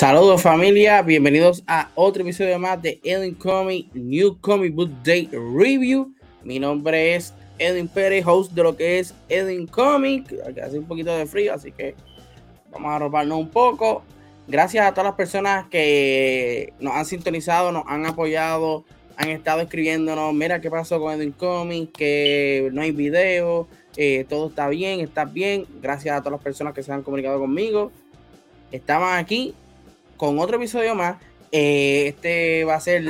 Saludos familia, bienvenidos a otro episodio más de Edwin Comic New Comic Book Day Review. Mi nombre es Edwin Pérez, host de lo que es Edwin Comic. Hace un poquito de frío, así que vamos a robarnos un poco. Gracias a todas las personas que nos han sintonizado, nos han apoyado, han estado escribiéndonos, mira qué pasó con Edwin Comic, que no hay video, eh, todo está bien, está bien. Gracias a todas las personas que se han comunicado conmigo. Estamos aquí con otro episodio más. Eh, este va a ser,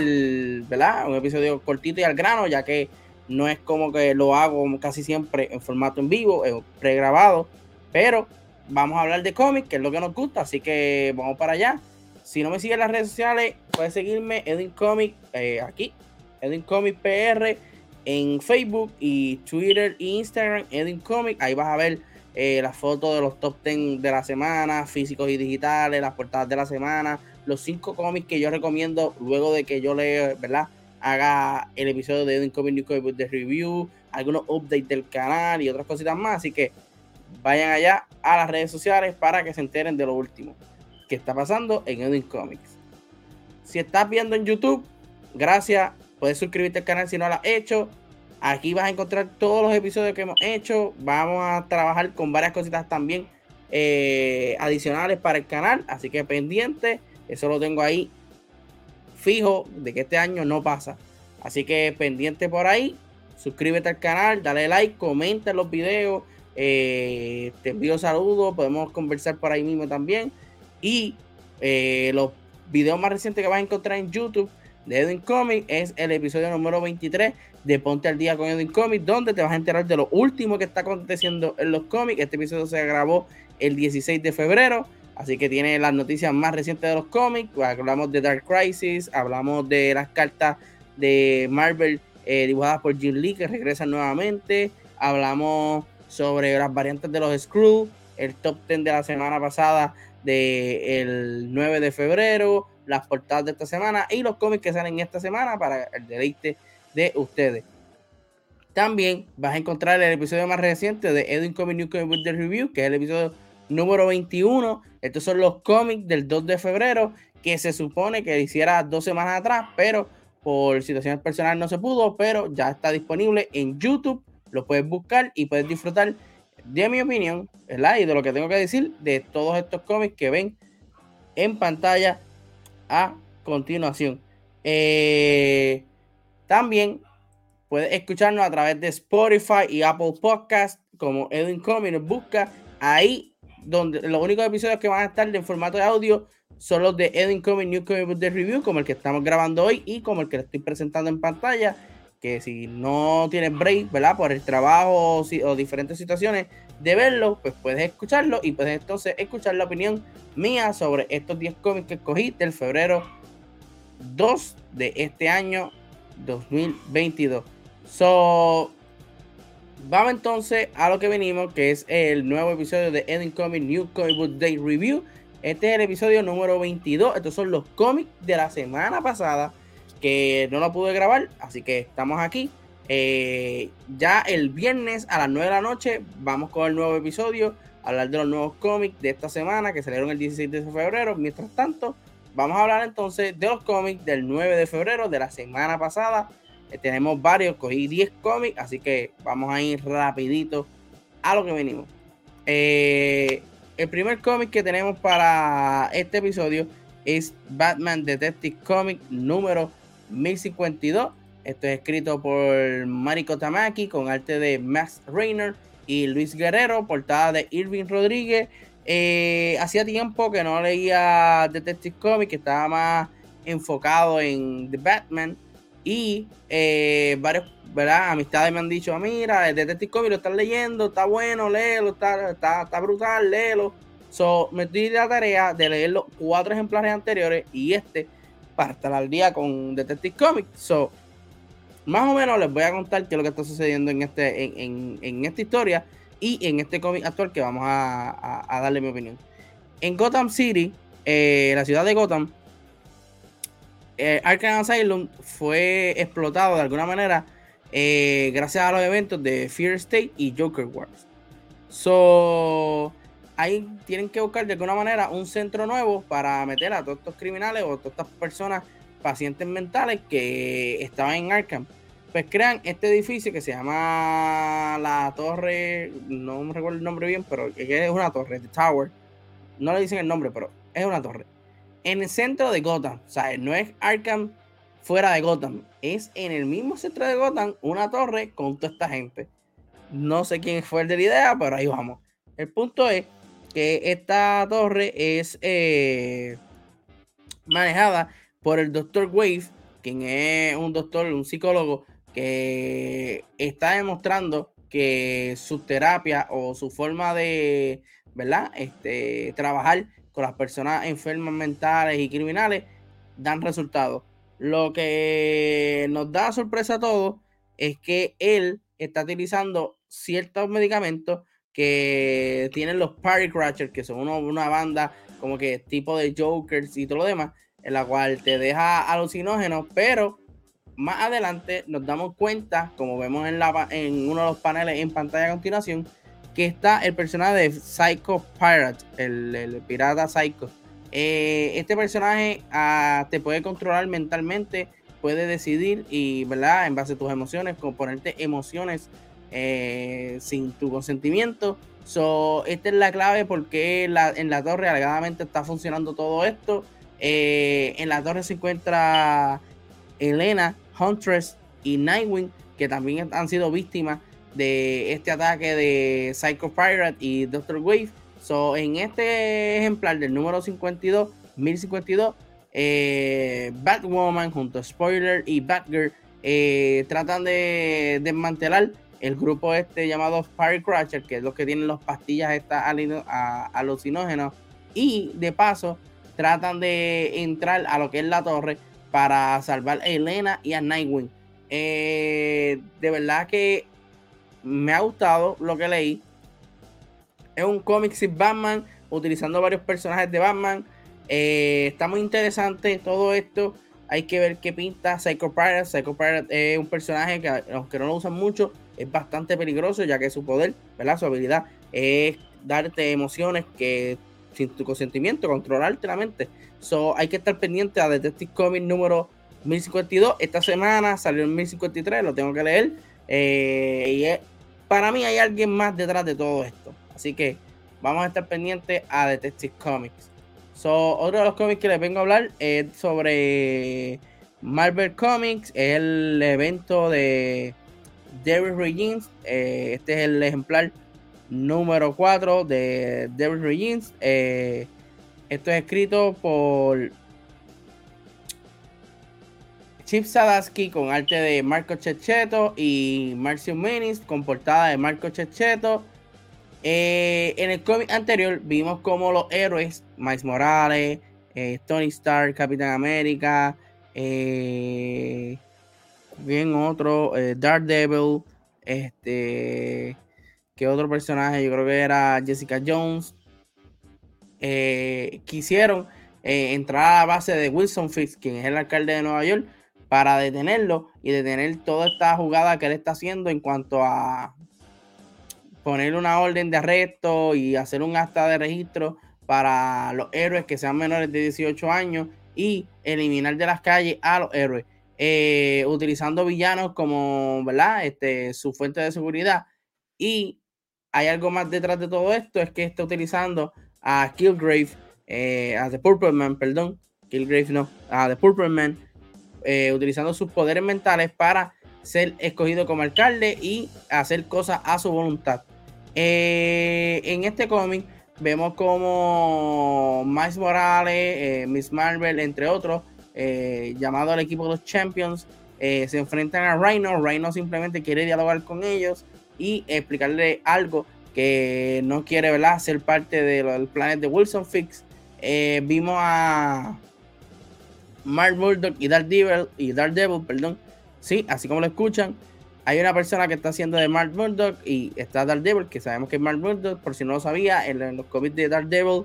¿verdad? Un episodio cortito y al grano, ya que no es como que lo hago casi siempre en formato en vivo, pregrabado, pero vamos a hablar de cómics, que es lo que nos gusta, así que vamos para allá. Si no me siguen en las redes sociales, puedes seguirme Edwin Comic eh, aquí, Edwin Comic PR en Facebook y Twitter e Instagram, Edwin Comic. Ahí vas a ver eh, las fotos de los top 10 de la semana, físicos y digitales, las portadas de la semana, los cinco cómics que yo recomiendo luego de que yo lea, ¿verdad? haga el episodio de Edwin Comic New de Review, algunos updates del canal y otras cositas más. Así que vayan allá a las redes sociales para que se enteren de lo último que está pasando en Edwin Comics. Si estás viendo en YouTube, gracias. Puedes suscribirte al canal si no lo has hecho. Aquí vas a encontrar todos los episodios que hemos hecho. Vamos a trabajar con varias cositas también eh, adicionales para el canal. Así que pendiente. Eso lo tengo ahí fijo de que este año no pasa. Así que pendiente por ahí, suscríbete al canal, dale like, comenta los videos, eh, te envío saludos, podemos conversar por ahí mismo también. Y eh, los videos más recientes que vas a encontrar en YouTube de Edwin Comics es el episodio número 23 de Ponte al Día con Edwin Comics, donde te vas a enterar de lo último que está aconteciendo en los cómics. Este episodio se grabó el 16 de febrero. Así que tiene las noticias más recientes de los cómics. Hablamos de Dark Crisis, hablamos de las cartas de Marvel eh, dibujadas por Jim Lee que regresan nuevamente. Hablamos sobre las variantes de los Screw, el top 10 de la semana pasada del 9 de febrero, las portadas de esta semana y los cómics que salen esta semana para el deleite de ustedes. También vas a encontrar el episodio más reciente de Edwin Comic New Comic The Review, que es el episodio número 21. Estos son los cómics del 2 de febrero que se supone que hiciera dos semanas atrás, pero por situaciones personales no se pudo, pero ya está disponible en YouTube. Lo puedes buscar y puedes disfrutar de mi opinión, ¿verdad? Y de lo que tengo que decir de todos estos cómics que ven en pantalla a continuación. Eh, también puedes escucharnos a través de Spotify y Apple Podcast como Edwin Comics. Busca ahí donde los únicos episodios que van a estar en formato de audio son los de Edwin Comic New Comic Book Review, como el que estamos grabando hoy y como el que estoy presentando en pantalla. Que si no tienes break, ¿verdad? Por el trabajo o, diferentes situaciones de verlo, pues puedes escucharlo y puedes entonces escuchar la opinión mía sobre estos 10 cómics que escogí del febrero 2 de este año 2022. So, Vamos entonces a lo que venimos, que es el nuevo episodio de Ending Comic New Comic Book Day Review. Este es el episodio número 22. Estos son los cómics de la semana pasada que no lo pude grabar, así que estamos aquí. Eh, ya el viernes a las 9 de la noche vamos con el nuevo episodio, hablar de los nuevos cómics de esta semana que salieron el 16 de febrero. Mientras tanto, vamos a hablar entonces de los cómics del 9 de febrero de la semana pasada eh, tenemos varios, cogí 10 cómics, así que vamos a ir rapidito a lo que venimos. Eh, el primer cómic que tenemos para este episodio es Batman Detective Comic número 1052. Esto es escrito por Mariko Tamaki con arte de Max Rainer y Luis Guerrero, portada de Irving Rodríguez. Eh, hacía tiempo que no leía Detective Comic, que estaba más enfocado en The Batman. Y eh, varios, ¿verdad? Amistades me han dicho, mira, el Detective Comics lo están leyendo, está bueno, léelo, está, está, está brutal, léelo. So, me di la tarea de leer los cuatro ejemplares anteriores y este para estar al día con Detective Comics. So, más o menos les voy a contar qué es lo que está sucediendo en, este, en, en, esta historia y en este cómic actual que vamos a, darle mi opinión. En Gotham City, eh, la ciudad de Gotham, eh, Arkham Asylum fue explotado de alguna manera eh, gracias a los eventos de Fear State y Joker Wars. So, ahí tienen que buscar de alguna manera un centro nuevo para meter a todos estos criminales o todas estas personas, pacientes mentales que estaban en Arkham. Pues crean este edificio que se llama la Torre, no me recuerdo el nombre bien, pero es una torre, The Tower. No le dicen el nombre, pero es una torre. En el centro de Gotham, o sea, no es Arkham fuera de Gotham, es en el mismo centro de Gotham una torre con toda esta gente. No sé quién fue el de la idea, pero ahí vamos. El punto es que esta torre es eh, manejada por el doctor Wave, quien es un doctor, un psicólogo que está demostrando que su terapia o su forma de, ¿verdad? Este, trabajar con las personas enfermas mentales y criminales dan resultados. Lo que nos da sorpresa a todos es que él está utilizando ciertos medicamentos que tienen los Party Crashers, que son una banda como que tipo de Jokers y todo lo demás, en la cual te deja alucinógenos, pero más adelante nos damos cuenta, como vemos en, la, uno de los paneles en pantalla a continuación, que está el personaje de Psycho Pirate, el, pirata Psycho. Eh, este personaje ah, te puede controlar mentalmente, puede decidir y, ¿verdad? En base a tus emociones, componerte emociones eh, sin tu consentimiento. So, esta es la clave porque en la torre alegadamente está funcionando todo esto. Eh, en la torre se encuentra Elena, Huntress y Nightwing, que también han sido víctimas de este ataque de Psycho Pirate y Doctor Wave. So, en este ejemplar del número 52, 1052, eh, Batwoman junto a Spoiler y Batgirl eh, tratan de desmantelar el grupo este llamado Firecrusher, que es los que tienen las pastillas estas alucinógenas. Y de paso, tratan de entrar a lo que es la torre para salvar a Elena y a Nightwing. Eh, de verdad que me ha gustado lo que leí. Es un cómic sin Batman, utilizando varios personajes de Batman. Eh, está muy interesante todo esto. Hay que ver qué pinta Psycho Pirate. Psycho Pirate es un personaje que, aunque no lo usan mucho, es bastante peligroso, ya que su poder, ¿verdad? Su habilidad es darte emociones que sin tu consentimiento, controlarte la mente. So, hay que estar pendiente a Detective Comics número 1052. Esta semana salió el 1053, lo tengo que leer. Eh, y para mí hay alguien más detrás de todo esto. Así que vamos a estar pendientes a Detective Comics. So, otro de los cómics que les vengo a hablar es sobre Marvel Comics, el evento de David Regins. Eh, este es el ejemplar número 4 de David Regins. Eh, esto es escrito por Chip Sadaski con arte de Marco Checheto y Marcio Menis con portada de Marco Checheto. Eh, en el cómic anterior vimos como los héroes, Miles Morales, Tony Stark, Capitán América, bien otro, Daredevil, este, que otro personaje, yo creo que era Jessica Jones, eh, quisieron eh, entrar a la base de Wilson Fitz, quien es el alcalde de Nueva York, para detenerlo y detener toda esta jugada que él está haciendo en cuanto a poner una orden de arresto y hacer un acta de registro para los héroes que sean menores de 18 años y eliminar de las calles a los héroes, eh, utilizando villanos como ¿verdad? Este, su fuente de seguridad. Y hay algo más detrás de todo esto, es que está utilizando a Killgrave, eh, a The Purple Man, perdón, Killgrave no, a The Purple Man, eh, utilizando sus poderes mentales para ser escogido como alcalde y hacer cosas a su voluntad. Eh, en este cómic vemos como Miles Morales, Miss Marvel, entre otros, llamado al equipo de los Champions, se enfrentan a Rhino. Rhino simplemente quiere dialogar con ellos y explicarle algo que no quiere ¿verdad? ser parte de los planes de Wilson Fix. Eh, vimos a Mark Murdock y Daredevil, y Daredevil, perdón. Sí, así como lo escuchan. Hay una persona que está haciendo de Mark Murdock y está Daredevil, que sabemos que es Mark Murdock, por si no lo sabía, en, los cómics de Daredevil,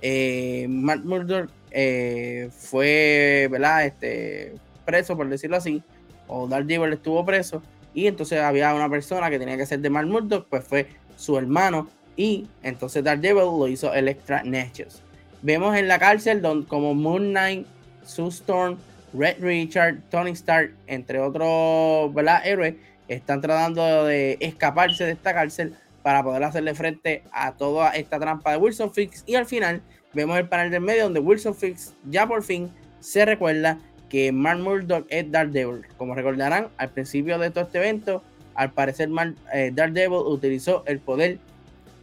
eh, Mark Murdock eh, fue ¿verdad? Este, preso, por decirlo así, o Daredevil estuvo preso, y entonces había una persona que tenía que ser de Mark Murdock, pues fue su hermano y entonces Daredevil lo hizo Electra Natchez. Vemos en la cárcel donde, como Moon Knight, Sue Storm, Red Richard, Tony Stark, entre otros héroes, están tratando de escaparse de esta cárcel para poder hacerle frente a toda esta trampa de Wilson Fix. Y al final vemos el panel del medio donde Wilson Fix ya por fin se recuerda que Mark Murdock es Daredevil. Como recordarán, al principio de todo este evento, al parecer Mark, eh, Daredevil utilizó el poder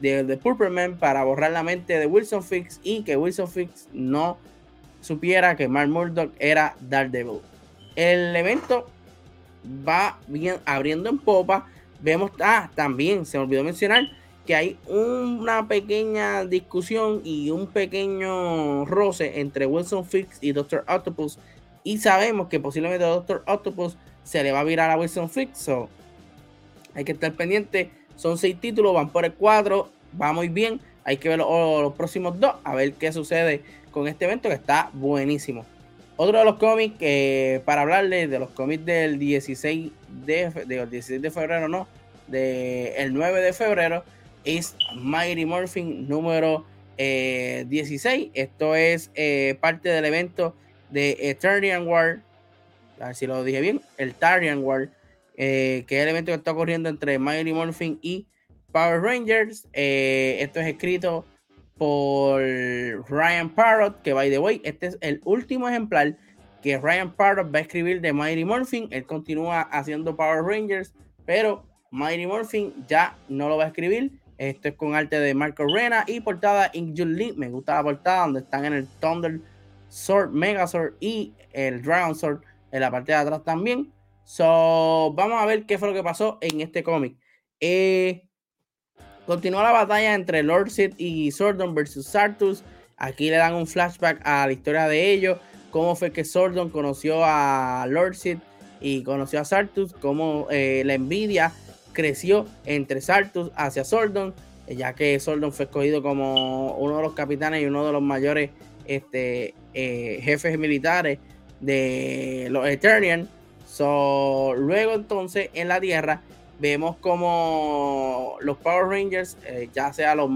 de, de Purple para borrar la mente de Wilson Fix y que Wilson Fix no supiera que Mark Murdock era Daredevil. El evento va bien abriendo en popa. Vemos, ah, también se me olvidó mencionar que hay una pequeña discusión y un pequeño roce entre Wilson Fix y Doctor Octopus. Y sabemos que posiblemente Doctor Octopus se le va a virar a Wilson Fix. So, hay que estar pendiente. Son seis títulos, van por el cuatro, va muy bien. Hay que ver los, próximos dos, a ver qué sucede con este evento que está buenísimo. Otro de los cómics que para hablarles de los cómics del 16 de, de, 16 de febrero, no, del el 9 de febrero, es Mighty Morphin número 16. Eh, Esto es eh, parte del evento de Eternian War, a ver si lo dije bien, el Tarian War, eh, que es el evento que está ocurriendo entre Mighty Morphin y Power Rangers. Eh, esto es escrito por Ryan Parrott, que by the way, este es el último ejemplar que Ryan Parrott va a escribir de Mighty Morphin. Él continúa haciendo Power Rangers, pero Mighty Morphin ya no lo va a escribir. Esto es con arte de Marco Rena y portada In Lee. Me gusta la portada donde están en el Thunder Sword, Megazord y el Dragon Sword en la parte de atrás también. So, vamos a ver qué fue lo que pasó en este cómic. Eh, continúa la batalla entre Lord Sid y Sordon versus Sartus. Aquí le dan un flashback a la historia de ellos. Cómo fue que Sordon conoció a Lord Sid y conoció a Sartus. Cómo eh, la envidia creció entre Sartus hacia Sordon. Ya que Sordon fue escogido como uno de los capitanes y uno de los mayores este, eh, jefes militares de los Eternians luego entonces en la Tierra vemos como los Power Rangers, eh, ya sea los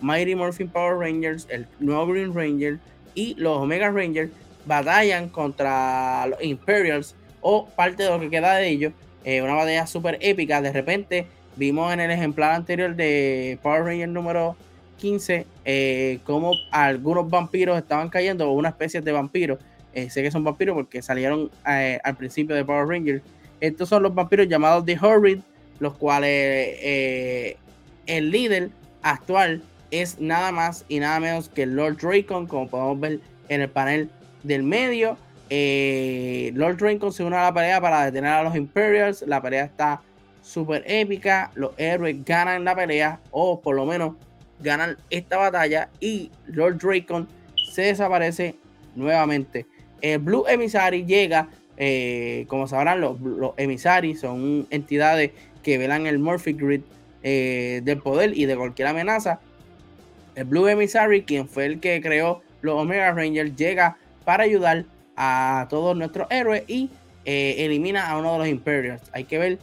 Mighty Morphin Power Rangers, el nuevo Green Ranger y los Omega Rangers batallan contra los Imperials o parte de lo que queda de ellos. Eh, una batalla súper épica. De repente vimos en el ejemplar anterior de Power Ranger número 15 eh, como algunos vampiros estaban cayendo o una especie de vampiros eh, sé que son vampiros porque salieron eh, al principio de Power Rangers. Estos son los vampiros llamados The Horrid, los cuales el líder actual es nada más y nada menos que Lord Dracon, como podemos ver en el panel del medio. Lord Dracon se une a la pelea para detener a los Imperials. La pelea está súper épica. Los héroes ganan la pelea, o por lo menos ganan esta batalla. Y Lord Dracon se desaparece nuevamente. El Blue Emissary llega, eh, como sabrán, los, los Emissaries son entidades que velan el Morphic Grid eh, del poder y de cualquier amenaza. El Blue Emissary, quien fue el que creó los Omega Rangers, llega para ayudar a todos nuestros héroes y eh, elimina a uno de los Imperials. Hay que ver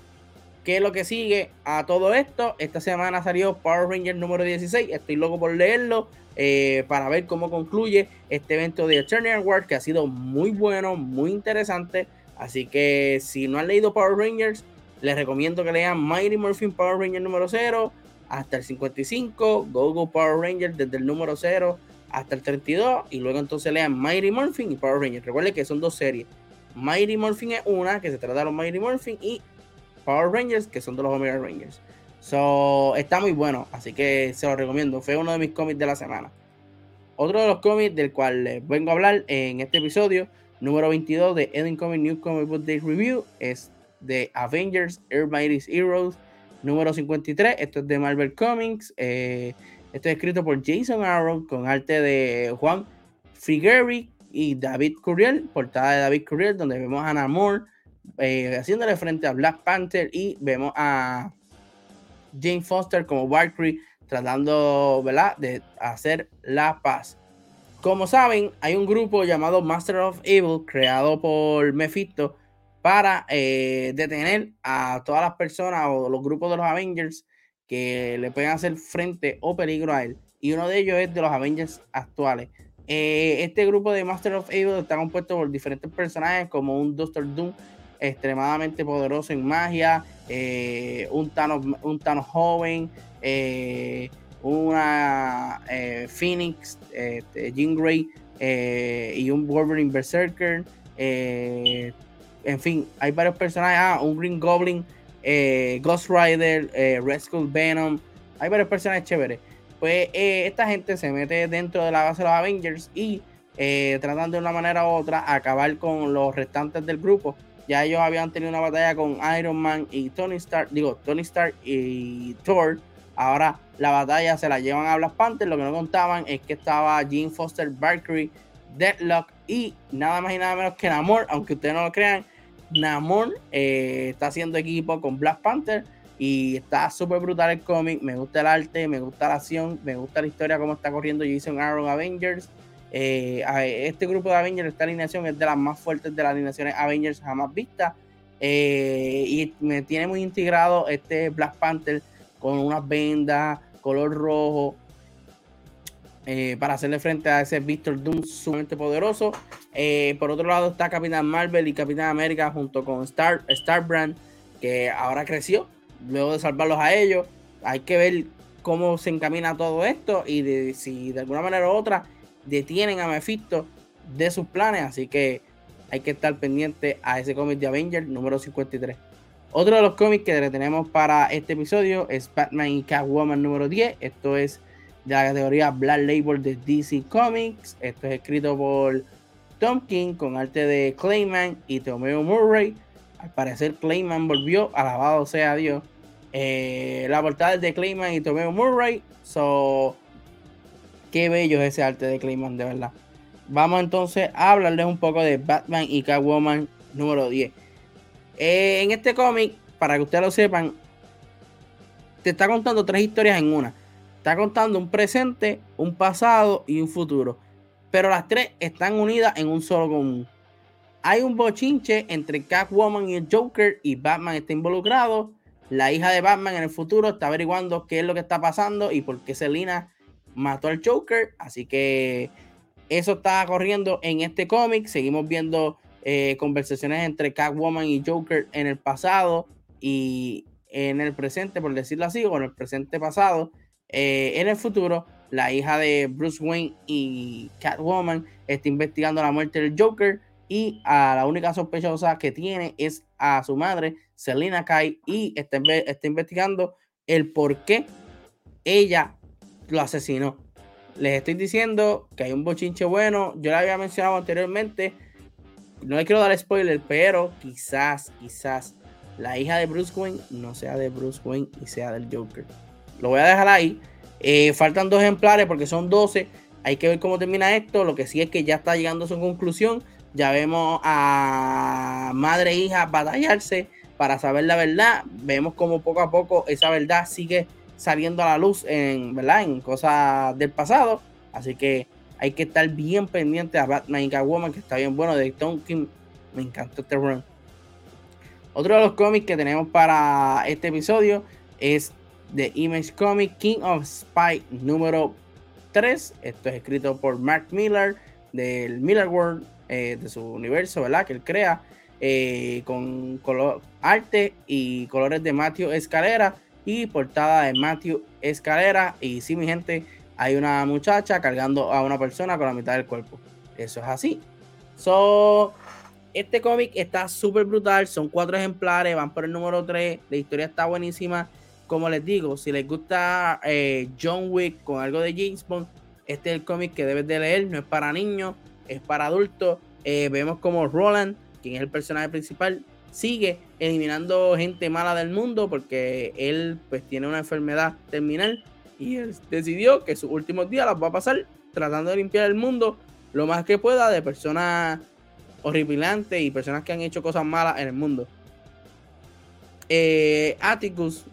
qué es lo que sigue a todo esto. Esta semana salió Power Ranger número 16. Estoy loco por leerlo. Eh, para ver cómo concluye este evento de Eternal War que ha sido muy bueno, muy interesante. Así que si no han leído Power Rangers, les recomiendo que lean Mighty Morphin Power Ranger número 0 hasta el 55, Go Go Power Ranger desde el número 0 hasta el 32 y luego entonces lean Mighty Morphin y Power Rangers. Recuerden que son dos series. Mighty Morphin es una que se trata de los Mighty Morphin y Power Rangers que son de los Omega Rangers. So, está muy bueno, así que se lo recomiendo. Fue uno de mis cómics de la semana. Otro de los cómics del cual les vengo a hablar en este episodio, número 22 de Eden Comic New Comic Book Day Review, es de Avengers Everybody's Heroes, número 53. Esto es de Marvel Comics. Eh, esto es escrito por Jason Aaron con arte de Juan Figueroa y David Curiel, portada de David Curiel, donde vemos a Namor eh, haciéndole frente a Black Panther y vemos a Jane Foster como Valkyrie tratando ¿verdad? de hacer la paz. Como saben, hay un grupo llamado Master of Evil creado por Mephisto para eh, detener a todas las personas o los grupos de los Avengers que le pueden hacer frente o peligro a él. Y uno de ellos es de los Avengers actuales. Eh, este grupo de Master of Evil está compuesto por diferentes personajes como un Doctor Doom extremadamente poderoso en magia, eh, un, Thanos, un Thanos joven, eh, una Phoenix, este, Jean Grey y un Wolverine Berserker. en fin, hay varios personajes. Ah, un Green Goblin, Ghost Rider, Red Skull Venom. Hay varios personajes chéveres pues eh, esta gente se mete dentro de la base de los Avengers y eh, tratan de una manera u otra acabar con los restantes del grupo. Ya ellos habían tenido una batalla con Iron Man y Tony Stark, digo, Tony Stark y Thor. Ahora la batalla se la llevan a Black Panther. Lo que no contaban es que estaba Jean Foster Valkyrie, Deadlock y nada más y nada menos que Namor, aunque ustedes no lo crean. Namor eh, está haciendo equipo con Black Panther y está súper brutal el cómic. Me gusta el arte, me gusta la acción, me gusta la historia, cómo está corriendo Jason Aaron Avengers. Eh, este grupo de Avengers, esta alineación es de las más fuertes de las alineaciones Avengers jamás vistas. Eh, y me tiene muy integrado este Black Panther con unas vendas, color rojo, eh, para hacerle frente a ese Victor Doom sumamente poderoso. por otro lado está Capitán Marvel y Capitán América junto con Star, Star Brand, que ahora creció luego de salvarlos a ellos. Hay que ver cómo se encamina todo esto y si de alguna manera u otra detienen a Mephisto de sus planes. Así que hay que estar pendiente a ese cómic de Avengers número 53. Otro de los cómics que tenemos para este episodio es Batman y Catwoman número 10. Esto es de la categoría Black Label de DC Comics. Esto es escrito por Tom King con arte de Clayman y Tomeo Murray. Al parecer Clayman volvió, alabado sea Dios. Eh, la portada es de Clayman y Tomeo Murray. So, qué bello es ese arte de Clayman, de verdad. Vamos entonces a hablarles un poco de Batman y Catwoman número 10. Eh, en este cómic, para que ustedes lo sepan, te está contando tres historias en una. Está contando un presente, un pasado y un futuro. Pero las tres están unidas en un solo común. Hay un bochinche entre Catwoman y el Joker y Batman está involucrado la hija de Batman en el futuro está averiguando qué es lo que está pasando y por qué Selina mató al Joker. Así que eso está corriendo en este cómic. Seguimos viendo eh, conversaciones entre Catwoman y Joker en el pasado y en el presente, por decirlo así, o en el presente pasado. Eh, en el futuro, la hija de Bruce Wayne y Catwoman está investigando la muerte del Joker y a la única sospechosa que tiene es a su madre, Selina Kai, y está, está investigando el por qué ella lo asesinó. Les estoy diciendo que hay un bochinche bueno. Yo le había mencionado anteriormente. No le quiero dar spoiler, pero quizás, quizás la hija de Bruce Wayne no sea de Bruce Wayne y sea del Joker. Lo voy a dejar ahí. Eh, faltan dos ejemplares porque son 12. Hay que ver cómo termina esto. Lo que sí es que ya está llegando a su conclusión. Ya vemos a madre e hija batallarse para saber la verdad. Vemos como poco a poco esa verdad sigue saliendo a la luz en, ¿verdad? en cosas del pasado. Así que hay que estar bien pendiente a Batman y Catwoman, que está bien bueno. De Tom King, me encantó este run. Otro de los cómics que tenemos para este episodio es The Image Comic King of Spy número 3. Esto es escrito por Mark Miller del Miller World eh, de su universo, ¿verdad? Que él crea eh, con color, arte y colores de Matthew Escalera y portada de Matthew Escalera. Y sí, mi gente, hay una muchacha cargando a una persona con la mitad del cuerpo. Eso es así. So, este cómic está súper brutal. Son cuatro ejemplares, van por el número 3. La historia está buenísima. Como les digo, si les gusta eh, John Wick con algo de James Bond, este es el cómic que debes de leer. No es para niños es para adultos. Eh, vemos como Roland, quien es el personaje principal, sigue eliminando gente mala del mundo porque él pues tiene una enfermedad terminal y él decidió que sus últimos días las va a pasar tratando de limpiar el mundo lo más que pueda de personas horripilantes y personas que han hecho cosas malas en el mundo. Eh, Atticus,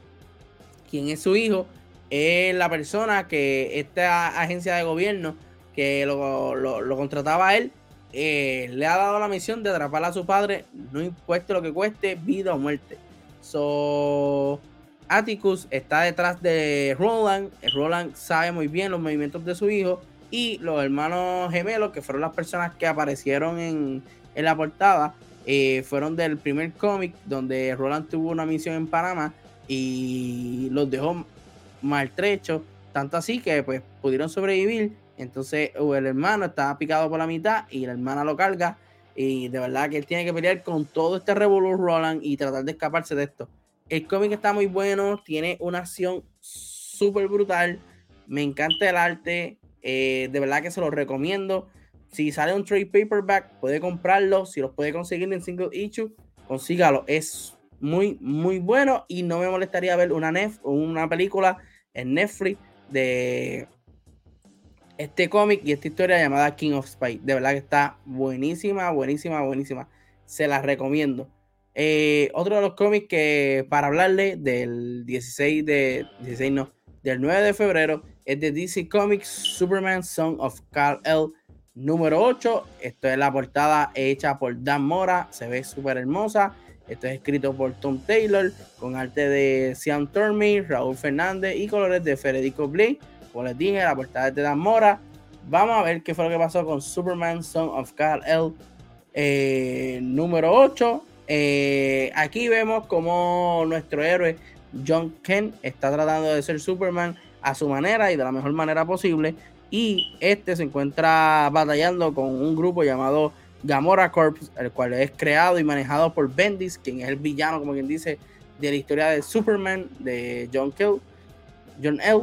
quien es su hijo, es la persona que esta agencia de gobierno que lo, contrataba a él, eh, le ha dado la misión de atrapar a su padre, no importa lo que cueste, vida o muerte. So, Atticus está detrás de Roland. Roland sabe muy bien los movimientos de su hijo. Y los hermanos gemelos, que fueron las personas que aparecieron en, en la portada, eh, fueron del primer cómic donde Roland tuvo una misión en Panamá y los dejó maltrechos, tanto así que pues pudieron sobrevivir. Entonces el hermano estaba picado por la mitad y la hermana lo carga. Y de verdad que él tiene que pelear con todo este revolú Roland y tratar de escaparse de esto. El cómic está muy bueno, tiene una acción súper brutal. Me encanta el arte. Eh, de verdad que se lo recomiendo. Si sale un trade paperback, puede comprarlo. Si los puede conseguir en single issue, consígalo. Es muy, muy bueno. Y no me molestaría ver una, nef una película en Netflix de este cómic y esta historia llamada King of Spy. De verdad que está buenísima, buenísima, buenísima. Se las recomiendo. Eh, otro de los cómics que para hablarle del 16 de 16 no, del 9 de febrero es de DC Comics Superman Song of Carl L número 8. Esto es la portada hecha por Dan Mora, se ve súper hermosa. Esto es escrito por Tom Taylor, con arte de Sean Turmy, Raúl Fernández y colores de Federico Blake. Como les dije, la portada de Dan Mora. Vamos a ver qué fue lo que pasó con Superman Son of Kal El eh, número 8. Eh, aquí vemos como nuestro héroe John Kent está tratando de ser Superman a su manera y de la mejor manera posible y este se encuentra batallando con un grupo llamado Gamora Corps, el cual es creado y manejado por Bendis, quien es el villano, como quien dice, de la historia de Superman de John Kill, John L.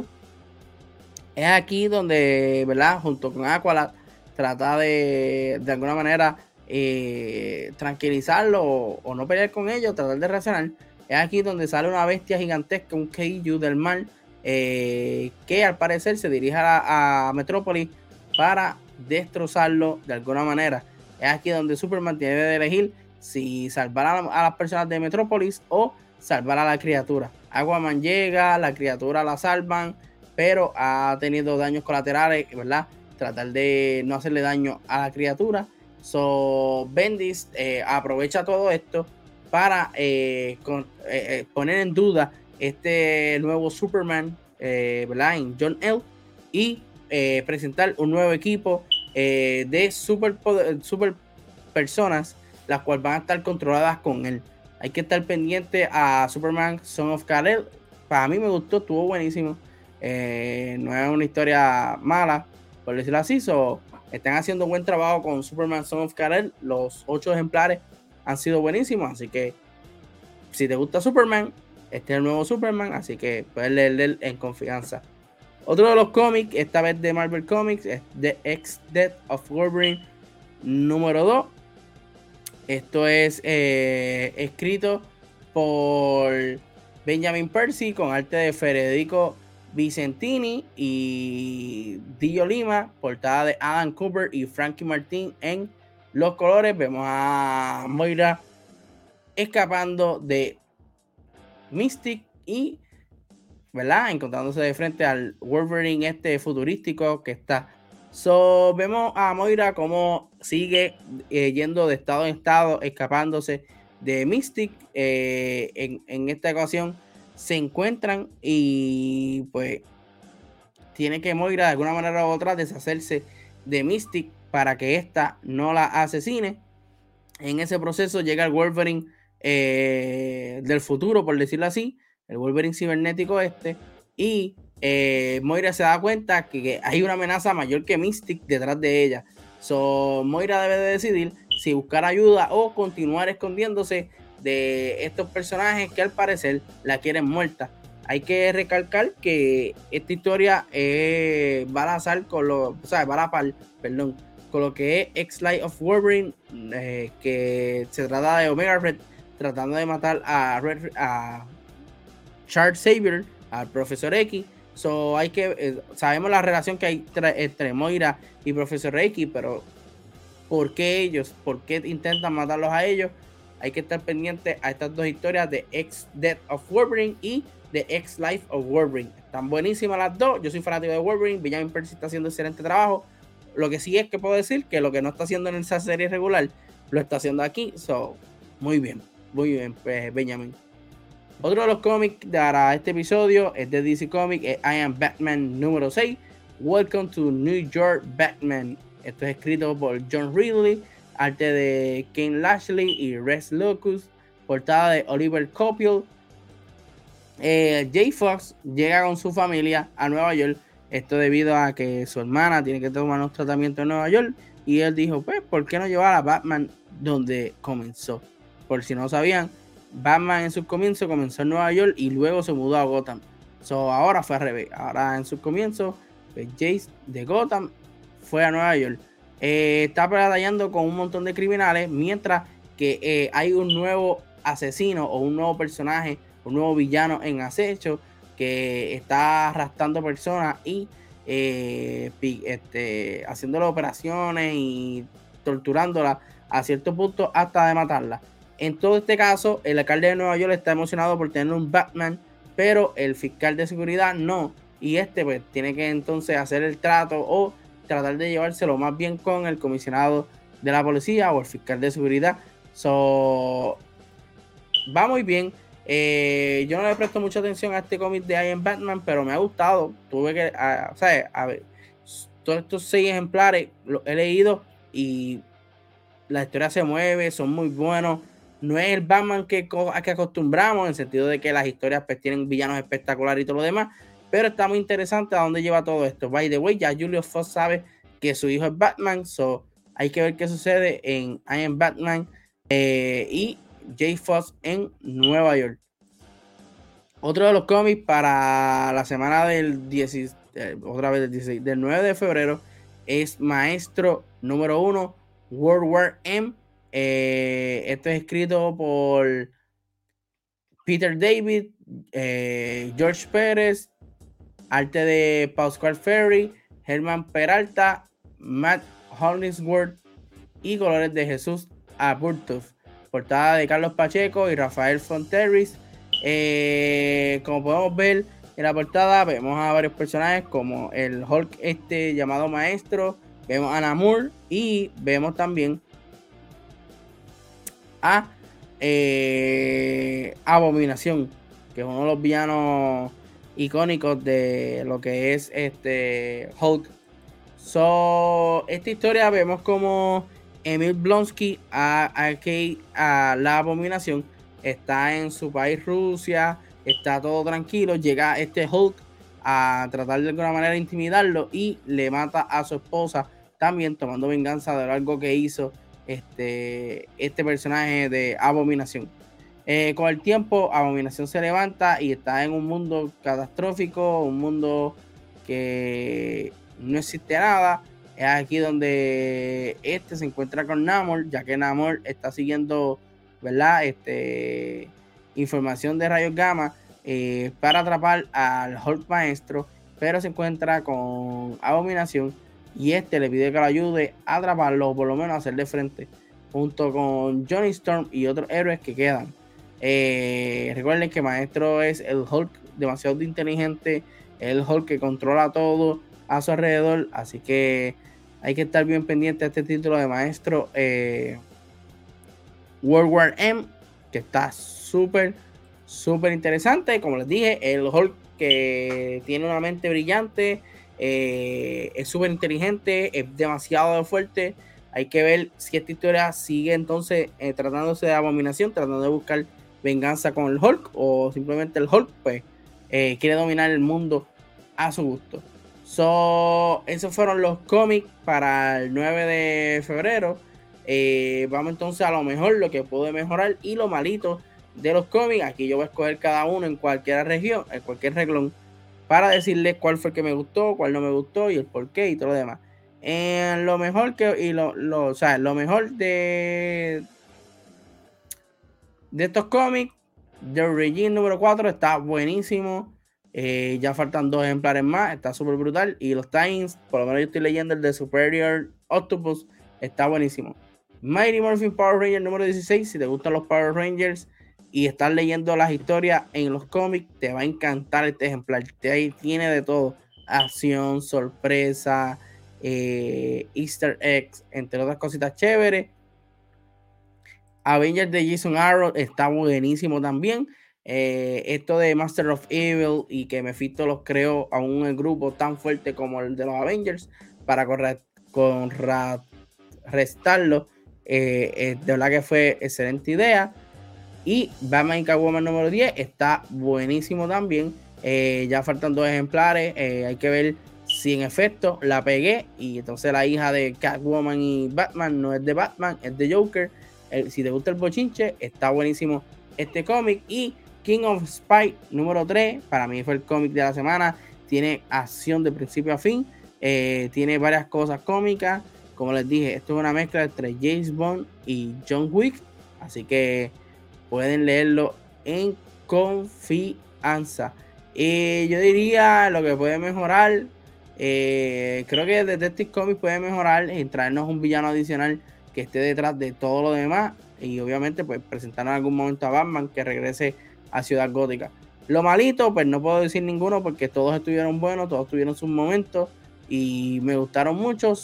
Es aquí donde, ¿verdad? Junto con Aqualad, trata de, de alguna manera, eh, tranquilizarlo o, no pelear con ellos, tratar de reaccionar. Es aquí donde sale una bestia gigantesca, un Keiju del mar, eh, que al parecer se dirige a, Metrópolis para destrozarlo de alguna manera. Es aquí donde Superman tiene de elegir si salvar a, las personas de Metrópolis o salvar a la criatura. Aquaman llega, la criatura la salvan, pero ha tenido daños colaterales, ¿verdad? Tratar de no hacerle daño a la criatura. So, Bendis eh, aprovecha todo esto para eh, poner en duda este nuevo Superman, eh, En John L. Y eh, presentar un nuevo equipo eh, de super, super personas, las cuales van a estar controladas con él. Hay que estar pendiente a Superman Son of Kal-El. Para mí me gustó, estuvo buenísimo. No es una historia mala, por decirlo así. están haciendo buen trabajo con Superman Son of Kal-El. Los ocho ejemplares han sido buenísimos. Así que si te gusta Superman, este es el nuevo Superman, así que puedes leerlo en confianza. Otro de los cómics, esta vez de Marvel Comics, es The X Death of Wolverine número 2. Esto es eh, escrito por Benjamin Percy con arte de Federico Vicentini y Dio Lima, portada de Adam Cooper y Frankie Martin en los colores. Vemos a Moira escapando de Mystic y, ¿verdad? Encontrándose de frente al Wolverine este futurístico que está. So, vemos a Moira como sigue eh, yendo de estado en estado, escapándose de Mystic. Eh, en, en, esta ocasión se encuentran y pues tiene que Moira de alguna manera u otra deshacerse de Mystic para que ésta no la asesine. En ese proceso llega el Wolverine eh, del futuro, por decirlo así, el Wolverine cibernético este, y eh, Moira se da cuenta que, hay una amenaza mayor que Mystic detrás de ella. So, Moira debe de decidir si buscar ayuda o continuar escondiéndose de estos personajes que al parecer la quieren muerta. Hay que recalcar que esta historia eh, va a lanzar con lo, o va a par, perdón, con lo que es X-Light of Wolverine, eh, que se trata de Omega Red tratando de matar a, a Charles Xavier, al profesor X. Hay que, eh, sabemos la relación que hay entre, Moira y profesor X, pero ¿por qué ellos? ¿Por qué intentan matarlos a ellos? Hay que estar pendiente a estas dos historias de X Death of Wolverine y de X Life of Wolverine. Están buenísimas las dos. Yo soy fanático de Wolverine. Benjamin Percy está haciendo excelente trabajo. Lo que sí es que puedo decir que lo que no está haciendo en esa serie regular lo está haciendo aquí. So, muy bien. Muy bien, pues, Benjamin. Otro de los cómics para este episodio es de DC Comics, I Am Batman número 6. Welcome to New York Batman. Esto es escrito por John Ridley, arte de Ken Lashley y Rex Locus, portada de Oliver Copiel. Eh, Jay Fox llega con su familia a Nueva York. Esto debido a que su hermana tiene que tomar un tratamiento en Nueva York. Y él dijo, pues, ¿por qué no llevar a Batman donde comenzó? Por si no sabían, Batman en sus comienzos comenzó en Nueva York y luego se mudó a Gotham. So, ahora fue al revés. Ahora en sus comienzos, pues, Jace de Gotham fue a Nueva York. Eh, está batallando con un montón de criminales, mientras que eh, hay un nuevo asesino o un nuevo personaje, un nuevo villano en acecho que está arrastrando personas y eh, este, haciéndole operaciones y torturándolas a cierto punto hasta de matarla. En todo este caso, el alcalde de Nueva York está emocionado por tener un Batman, pero el fiscal de seguridad no. Y este pues tiene que entonces hacer el trato o tratar de llevárselo más bien con el comisionado de la policía o el fiscal de seguridad. So, va muy bien. Eh, yo no le presto mucha atención a este cómic de I Am Batman, pero me ha gustado. Tuve que, o sea, a ver, todos estos seis ejemplares los he leído y la historia se mueve, son muy buenos no es el Batman que, que acostumbramos, en el sentido de que las historias pues, tienen villanos espectaculares y todo lo demás, pero está muy interesante a dónde lleva todo esto. By the way, ya Julio Foss sabe que su hijo es Batman, so hay que ver qué sucede en I Am Batman eh, y Jay Foss en Nueva York. Otro de los cómics para la semana del 16, eh, otra vez del, 16, del 9 de febrero es Maestro número 1, World War M eh, esto es escrito por Peter David, George Pérez, arte de Pascual Ferry, Herman Peralta, Matt Hollingsworth y colores de Jesús Aburtov. Portada de Carlos Pacheco y Rafael Fonteris. Eh, como podemos ver en la portada, vemos a varios personajes como el Hulk este llamado Maestro, vemos a Namur y vemos también a eh, Abominación, que es uno de los villanos icónicos de lo que es este Hulk. So, esta historia vemos como Emil Blonsky a, a, la abominación está en su país Rusia, está todo tranquilo, llega este Hulk a tratar de alguna manera de intimidarlo y le mata a su esposa también tomando venganza de algo que hizo este, este personaje de Abominación. Eh, con el tiempo, Abominación se levanta y está en un mundo catastrófico, un mundo que no existe nada. Es aquí donde este se encuentra con Namor, ya que Namor está siguiendo, ¿verdad? Este, información de rayos gamma eh, para atrapar al Hulk maestro, pero se encuentra con Abominación y este le pide que lo ayude a atraparlo o por lo menos a hacerle frente junto con Johnny Storm y otros héroes que quedan. Eh, recuerden que Maestro es el Hulk demasiado inteligente, el Hulk que controla todo a su alrededor, así que hay que estar bien pendiente a este título de Maestro eh, World War M, que está súper, súper interesante. Como les dije, el Hulk que tiene una mente brillante, eh, es súper inteligente, es demasiado fuerte. Hay que ver si esta historia sigue entonces tratándose de abominación, tratando de buscar venganza con el Hulk o simplemente el Hulk pues eh, quiere dominar el mundo a su gusto. So, esos fueron los cómics para el 9 de febrero. vamos entonces a lo mejor, lo que puede mejorar y lo malito de los cómics. Aquí yo voy a escoger cada uno en cualquier región, en cualquier reglón para decirles cuál fue el que me gustó, cuál no me gustó y el por qué y todo lo demás. En lo mejor que, y lo, lo, o lo mejor de, de estos cómics, The Regime número 4 está buenísimo. Eh, ya faltan dos ejemplares más, está súper brutal. Y los Times, por lo menos yo estoy leyendo el de Superior Octopus, está buenísimo. Mighty Morphin Power Ranger número 16, si te gustan los Power Rangers, y estar leyendo las historias en los cómics, te va a encantar este ejemplar. Ahí tiene de todo: acción, sorpresa, eh, Easter eggs, entre otras cositas chéveres. Avengers de Jason Arrow está buenísimo también. Eh, esto de Master of Evil y que Mephisto los creó a un grupo tan fuerte como el de los Avengers para restarlo eh, de verdad que fue excelente idea. Y Batman y Catwoman número 10 está buenísimo también. ya faltan dos ejemplares. hay que ver si en efecto la pegué y entonces la hija de Catwoman y Batman no es de Batman, es de Joker. Si te gusta el bochinche, está buenísimo este cómic. Y King of Spy número 3, para mí fue el cómic de la semana. Tiene acción de principio a fin. Eh, tiene varias cosas cómicas. Como les dije, esto es una mezcla entre James Bond y John Wick. Así que pueden leerlo en confianza. Y yo diría lo que puede mejorar eh, creo que Detective Comics puede mejorar y traernos un villano adicional que esté detrás de todo lo demás. Y obviamente, pues presentar en algún momento a Batman que regrese a Ciudad Gótica. Lo malito, pues no puedo decir ninguno porque todos estuvieron buenos, todos tuvieron sus momentos y me gustaron mucho.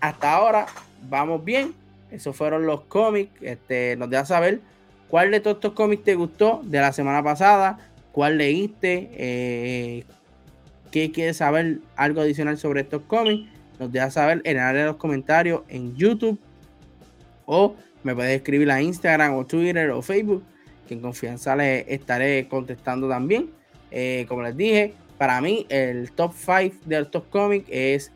Hasta ahora vamos bien. Esos fueron los cómics. Este, nos deja saber cuál de todos estos cómics te gustó de la semana pasada, cuál leíste, eh, qué quieres saber algo adicional sobre estos cómics, nos deja saber en el área de los comentarios en YouTube o me puedes escribir a Instagram o Twitter o Facebook, que en confianza les estaré contestando también. Eh, como les dije, para mí el top 5 de estos cómics es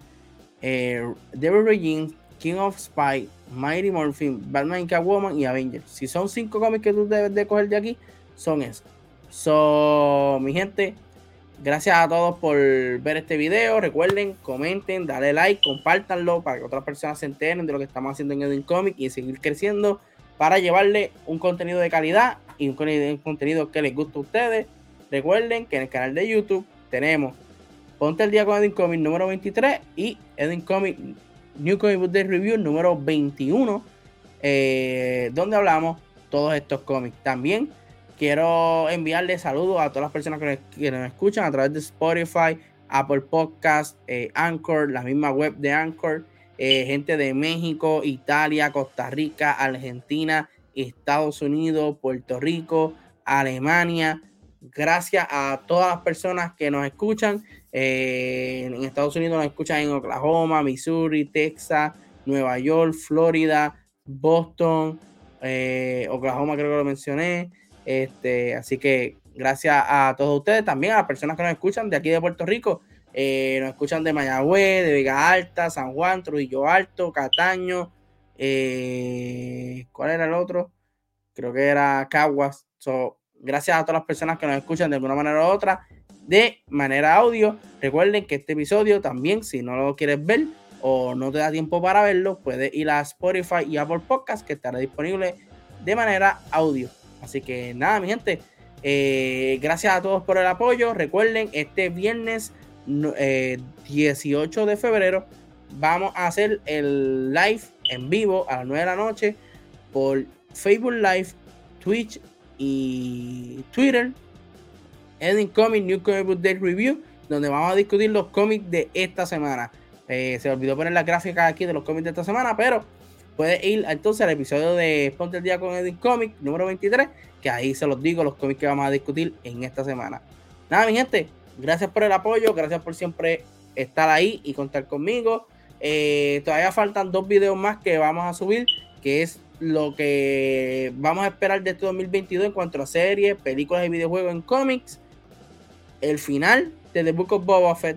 eh, Devil Regime, King of Spy, Mighty Morphin, Batman Catwoman y Avengers. Si son 5 cómics que tú debes de coger de aquí, son esos. So, mi gente, Gracias a todos por ver este video. Recuerden, comenten, dale like, compártanlo para que otras personas se enteren de lo que estamos haciendo en Edwin Comic y seguir creciendo para llevarle un contenido de calidad y un contenido que les guste a ustedes. Recuerden que en el canal de YouTube tenemos Ponte el día con Edwin Comic número 23 y Edwin Comic New Comic Book Day Review número 21, eh, donde hablamos todos estos cómics. También Quiero enviarle saludos a todas las personas que nos, escuchan a través de Spotify, Apple Podcast, eh, Anchor, la misma web de Anchor, eh, gente de México, Italia, Costa Rica, Argentina, Estados Unidos, Puerto Rico, Alemania. Gracias a todas las personas que nos escuchan. Eh, en Estados Unidos nos escuchan en Oklahoma, Missouri, Texas, Nueva York, Florida, Boston, Oklahoma creo que lo mencioné. Este, así que gracias a todos ustedes, también a las personas que nos escuchan de aquí de Puerto Rico, eh, nos escuchan de Mayagüez, de Vega Alta, San Juan, Trujillo Alto, Cataño, eh, ¿cuál era el otro? Creo que era Caguas. gracias a todas las personas que nos escuchan de alguna manera u otra, de manera audio. Recuerden que este episodio también, si no lo quieres ver o no te da tiempo para verlo, puedes ir a Spotify y Apple Podcast, que estará disponible de manera audio. Así que nada, mi gente. Eh, gracias a todos por el apoyo. Recuerden, este viernes 18 eh, de febrero vamos a hacer el live en vivo a las 9 de la noche por Facebook Live, Twitch y Twitter. Ending Comic New Comic Book Day Review, donde vamos a discutir los cómics de esta semana. Eh, se olvidó poner las gráficas aquí de los cómics de esta semana, pero puedes ir entonces al episodio de Ponte el Día con Edwin Comic número 23, que ahí se los digo, los cómics que vamos a discutir en esta semana. Nada, mi gente, gracias por el apoyo, gracias por siempre estar ahí y contar conmigo. Eh, todavía faltan dos videos más que vamos a subir, que es lo que vamos a esperar de este 2022 en cuanto a series, películas y videojuegos en cómics. El final de The Book of Boba Fett.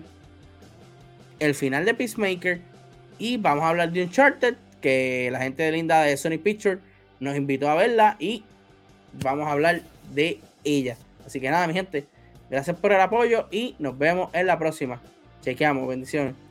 El final de Peacemaker. Y vamos a hablar de Uncharted que la gente de linda de Sony Pictures nos invitó a verla y vamos a hablar de ella. Así que nada, mi gente, gracias por el apoyo y nos vemos en la próxima. Chequeamos, bendiciones.